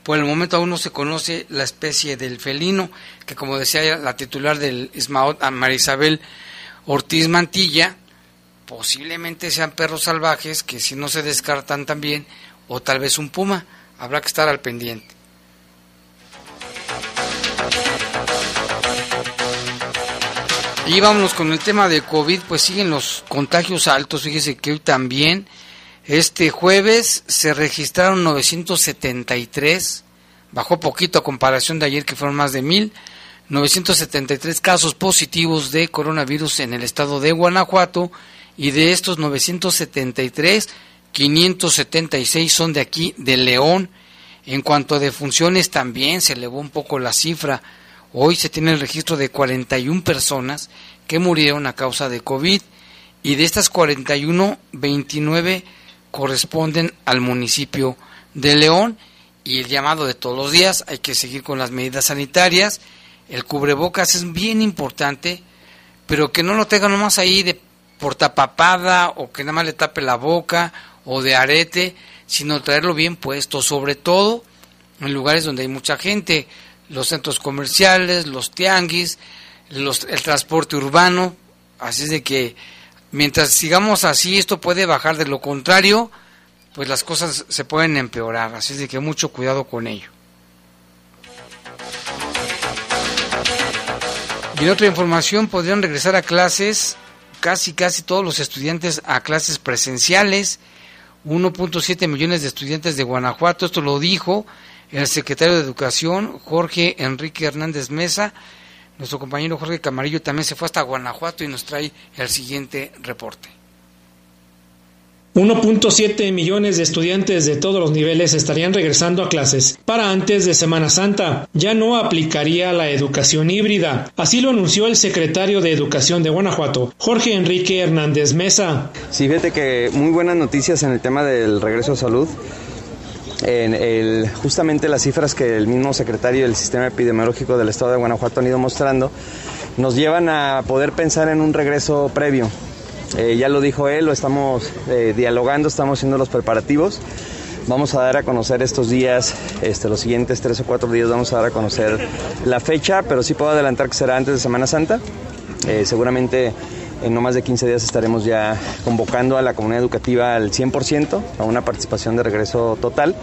por el momento aún no se conoce la especie del felino, que como decía la titular del ISMAOT, María Isabel Ortiz Mantilla, posiblemente sean perros salvajes que si no se descartan también o tal vez un puma. Habrá que estar al pendiente. Y vámonos con el tema de COVID, pues siguen los contagios altos. Fíjese que hoy también, este jueves, se registraron 973, bajó poquito a comparación de ayer que fueron más de mil. 973 casos positivos de coronavirus en el estado de Guanajuato y de estos 973 576 son de aquí, de León. En cuanto a defunciones, también se elevó un poco la cifra. Hoy se tiene el registro de 41 personas que murieron a causa de COVID y de estas 41, 29 corresponden al municipio de León y el llamado de todos los días, hay que seguir con las medidas sanitarias, el cubrebocas es bien importante, pero que no lo tengan nomás ahí de por tapapada o que nada más le tape la boca o de arete, sino traerlo bien puesto, sobre todo en lugares donde hay mucha gente, los centros comerciales, los tianguis, los, el transporte urbano, así es de que mientras sigamos así esto puede bajar, de lo contrario, pues las cosas se pueden empeorar, así es de que mucho cuidado con ello. Y en otra información, podrían regresar a clases casi, casi todos los estudiantes a clases presenciales. 1.7 millones de estudiantes de Guanajuato, esto lo dijo el secretario de Educación, Jorge Enrique Hernández Mesa. Nuestro compañero Jorge Camarillo también se fue hasta Guanajuato y nos trae el siguiente reporte. 1.7 millones de estudiantes de todos los niveles estarían regresando a clases para antes de Semana Santa. Ya no aplicaría la educación híbrida. Así lo anunció el secretario de Educación de Guanajuato, Jorge Enrique Hernández Mesa. Sí, fíjate que muy buenas noticias en el tema del regreso a salud. En el, justamente las cifras que el mismo secretario del Sistema Epidemiológico del Estado de Guanajuato han ido mostrando nos llevan a poder pensar en un regreso previo eh, ya lo dijo él, lo estamos eh, dialogando, estamos haciendo los preparativos. Vamos a dar a conocer estos días, este, los siguientes tres o cuatro días vamos a dar a conocer la fecha, pero sí puedo adelantar que será antes de Semana Santa. Eh, seguramente en no más de 15 días estaremos ya convocando a la comunidad educativa al 100%, a una participación de regreso total.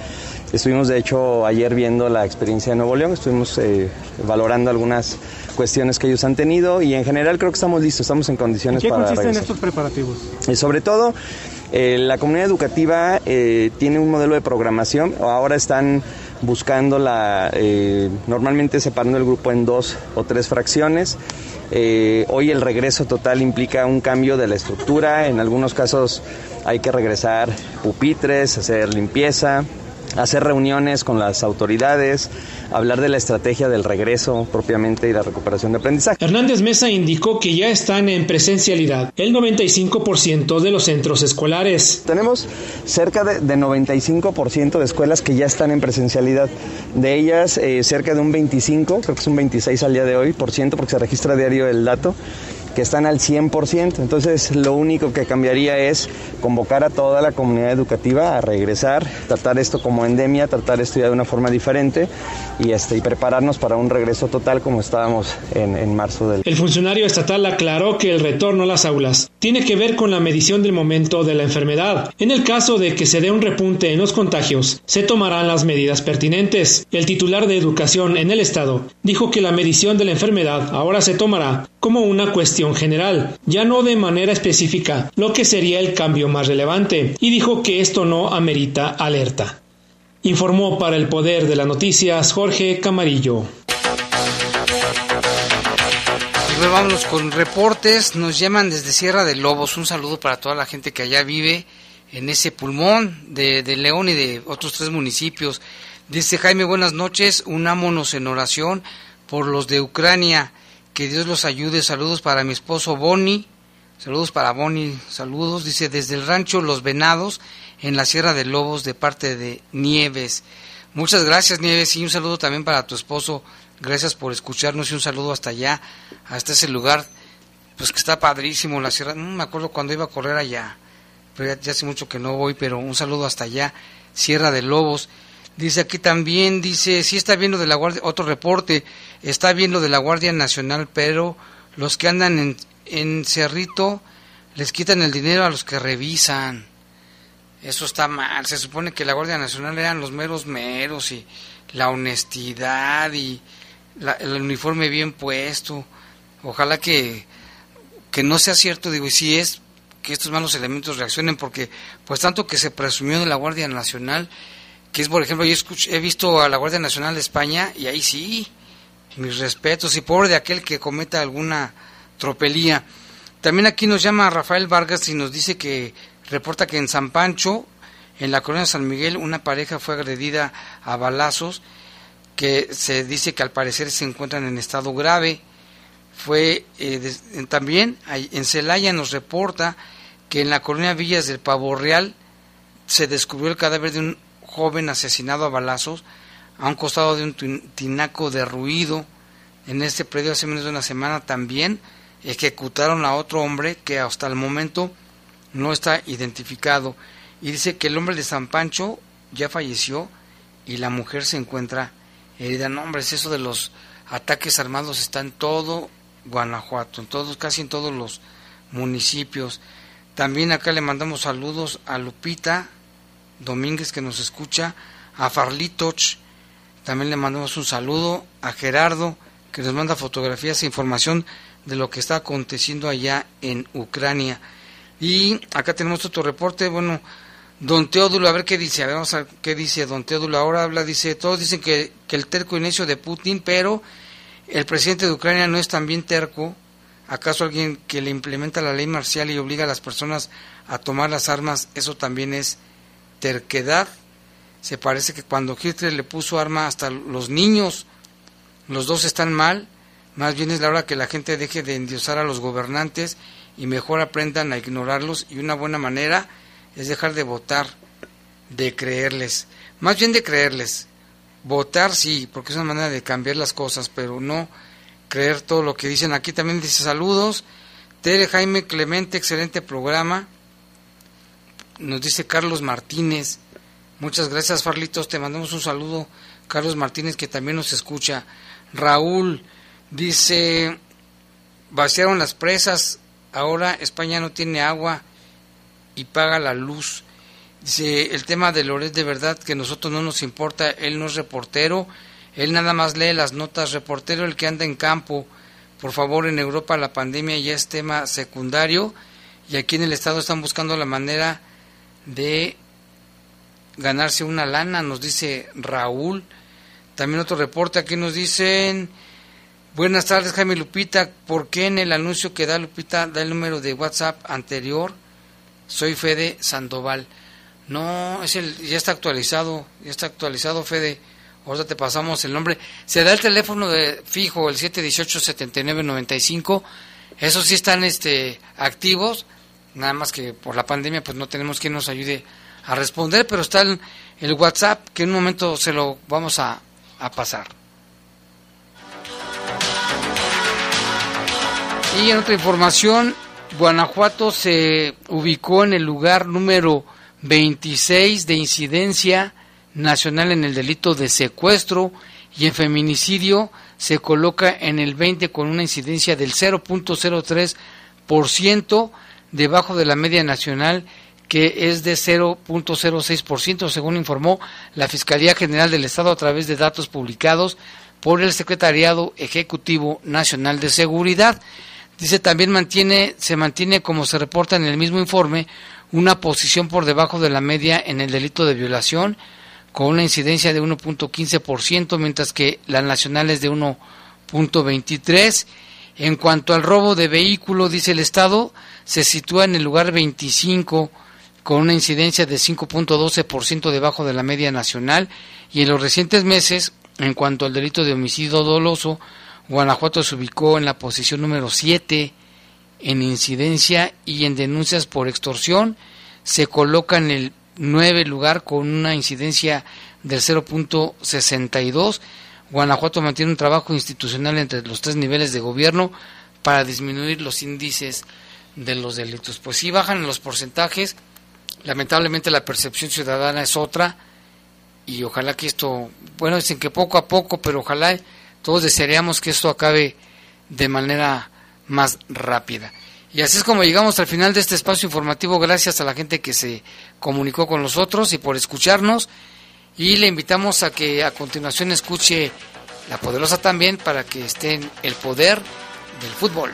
Estuvimos de hecho ayer viendo la experiencia de Nuevo León, estuvimos valorando algunas cuestiones que ellos han tenido y en general creo que estamos listos, estamos en condiciones ¿En qué consisten estos preparativos? Y sobre todo, eh, la comunidad educativa eh, tiene un modelo de programación, ahora están buscando la, eh, normalmente separando el grupo en dos o tres fracciones. hoy el regreso total implica un cambio de la estructura, en algunos casos hay que regresar pupitres, hacer limpieza, hacer reuniones con las autoridades, hablar de la estrategia del regreso propiamente y la recuperación de aprendizaje. Hernández Mesa indicó que ya están en presencialidad el 95% de los centros escolares. Tenemos cerca de, 95% de escuelas que ya están en presencialidad. De ellas, eh, cerca de un 25, creo que es un 26 al día de hoy, por ciento, porque se registra diario el dato que están al 100%. Entonces lo único que cambiaría es convocar a toda la comunidad educativa a regresar, tratar esto como endemia, tratar esto ya de una forma diferente y, este, y prepararnos para un regreso total como estábamos en, en marzo del... El funcionario estatal aclaró que el retorno a las aulas tiene que ver con la medición del momento de la enfermedad. En el caso de que se dé un repunte en los contagios, se tomarán las medidas pertinentes. El titular de educación en el estado dijo que la medición de la enfermedad ahora se tomará como una cuestión general, ya no de manera específica, lo que sería el cambio más relevante, y dijo que esto no amerita alerta. Informó para el Poder de las Noticias Jorge Camarillo. Vámonos con reportes. Nos llaman desde Sierra de Lobos. Un saludo para toda la gente que allá vive en ese pulmón de, de León y de otros tres municipios. Dice Jaime, buenas noches. Unámonos en oración por los de Ucrania que Dios los ayude. Saludos para mi esposo Bonnie. Saludos para Bonnie. Saludos. Dice desde el rancho Los Venados en la Sierra de Lobos de parte de Nieves. Muchas gracias Nieves y un saludo también para tu esposo. Gracias por escucharnos y un saludo hasta allá, hasta ese lugar, pues que está padrísimo la sierra. No me acuerdo cuando iba a correr allá, pero ya, hace mucho que no voy, pero un saludo hasta allá, Sierra de Lobos. Dice aquí también, dice, sí está viendo de la Guardia, otro reporte, está viendo de la Guardia Nacional, pero los que andan en, en Cerrito les quitan el dinero a los que revisan. Eso está mal, se supone que la Guardia Nacional eran los meros meros y la honestidad y el uniforme bien puesto. Ojalá que, que no sea cierto, digo, y si es que estos malos elementos reaccionen, porque pues tanto que se presumió de la Guardia Nacional, que es, por ejemplo, yo he visto a la Guardia Nacional de España y ahí sí, mis respetos, y pobre de aquel que cometa alguna tropelía. También aquí nos llama Rafael Vargas y nos dice que reporta que en San Pancho, en la colonia San Miguel, una pareja fue agredida a balazos, que se dice que al parecer se encuentran en estado grave. Fue eh, también en Celaya nos reporta que en la colonia Villas del Pavo Real se descubrió el cadáver de un joven asesinado a balazos a un costado de un tinaco derruido en este predio hace menos de una semana también ejecutaron a otro hombre que hasta el momento no está identificado. Y dice que el hombre de San Pancho ya falleció y la mujer se encuentra herida. No, hombre, es eso de los ataques armados está en todo Guanajuato, en todos, casi en todos los municipios. También acá le mandamos saludos a Lupita Domínguez que nos escucha, a Farlitoch, también le mandamos un saludo a Gerardo que nos manda fotografías e información de lo que está aconteciendo allá en Ucrania. Y acá tenemos otro reporte, bueno, don Teodulo, a ver qué dice, a ver, vamos a ver qué dice don Teodulo. Ahora habla, dice, todos dicen que, que el terco inicio de Putin, pero el presidente de Ucrania no es también terco. ¿Acaso alguien que le implementa la ley marcial y obliga a las personas a tomar las armas, eso también es terquedad? Se parece que cuando Hitler le puso arma hasta los niños, los dos están mal. Más bien es la hora que la gente deje de endiosar a los gobernantes y mejor aprendan a ignorarlos. Y una buena manera es dejar de votar, de creerles. Más bien de creerles. Votar sí, porque es una manera de cambiar las cosas, pero no creer todo lo que dicen. Aquí también dice saludos. Tere Jaime Clemente, excelente programa. Nos dice Carlos Martínez. Muchas gracias, Farlitos. Te mandamos un saludo, Carlos Martínez, que también nos escucha. Raúl dice, vaciaron las presas, ahora España no tiene agua y paga la luz. Dice, el tema de Loret de verdad que nosotros no nos importa, él no es reportero, él nada más lee las notas, reportero el que anda en campo. Por favor, en Europa la pandemia ya es tema secundario y aquí en el Estado están buscando la manera de ganarse una lana, nos dice Raúl. También otro reporte aquí nos dicen, buenas tardes Jaime Lupita, ¿por qué en el anuncio que da Lupita da el número de WhatsApp anterior? Soy Fede Sandoval. No, es el, ya está actualizado, ya está actualizado Fede. Ahora te pasamos el nombre. Se da el teléfono de fijo, el 718-7995. Esos sí están este, activos. Nada más que por la pandemia pues no tenemos quien nos ayude a responder, pero está el, el WhatsApp que en un momento se lo vamos a, a pasar. Y en otra información, Guanajuato se ubicó en el lugar número 26 de incidencia nacional en el delito de secuestro y en feminicidio se coloca en el 20 con una incidencia del 0.03% debajo de la media nacional que es de 0.06%, según informó la Fiscalía General del Estado a través de datos publicados por el Secretariado Ejecutivo Nacional de Seguridad. Dice también mantiene, se mantiene, como se reporta en el mismo informe, una posición por debajo de la media en el delito de violación, con una incidencia de 1.15%, mientras que la nacional es de 1.23%. En cuanto al robo de vehículo, dice el Estado, se sitúa en el lugar 25 con una incidencia de 5.12% debajo de la media nacional y en los recientes meses, en cuanto al delito de homicidio doloso, Guanajuato se ubicó en la posición número 7 en incidencia y en denuncias por extorsión, se coloca en el 9 lugar con una incidencia del 0.62. Guanajuato mantiene un trabajo institucional entre los tres niveles de gobierno para disminuir los índices de los delitos. Pues sí bajan los porcentajes, lamentablemente la percepción ciudadana es otra y ojalá que esto, bueno, dicen que poco a poco, pero ojalá todos desearíamos que esto acabe de manera más rápida. Y así es como llegamos al final de este espacio informativo, gracias a la gente que se comunicó con nosotros y por escucharnos. Y le invitamos a que a continuación escuche La Poderosa también para que esté en el poder del fútbol.